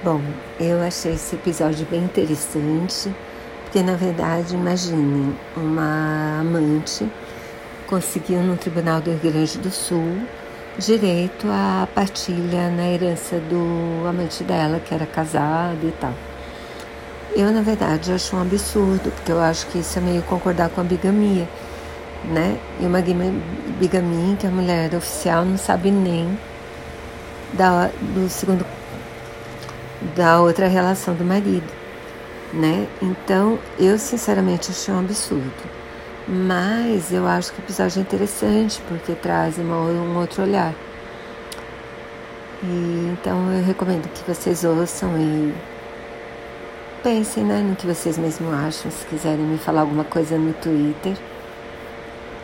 Bom, eu achei esse episódio bem interessante, porque na verdade, imagine, uma amante conseguiu no Tribunal do Rio Grande do Sul direito à partilha na herança do amante dela, que era casado e tal. Eu, na verdade, acho um absurdo, porque eu acho que isso é meio concordar com a bigamia, né? E uma bigamia que a mulher oficial não sabe nem da, do segundo da outra relação do marido, né? Então, eu sinceramente achei um absurdo. Mas eu acho que o episódio é interessante porque traz uma, um outro olhar. E, então eu recomendo que vocês ouçam e pensem né, no que vocês mesmos acham. Se quiserem me falar alguma coisa no Twitter,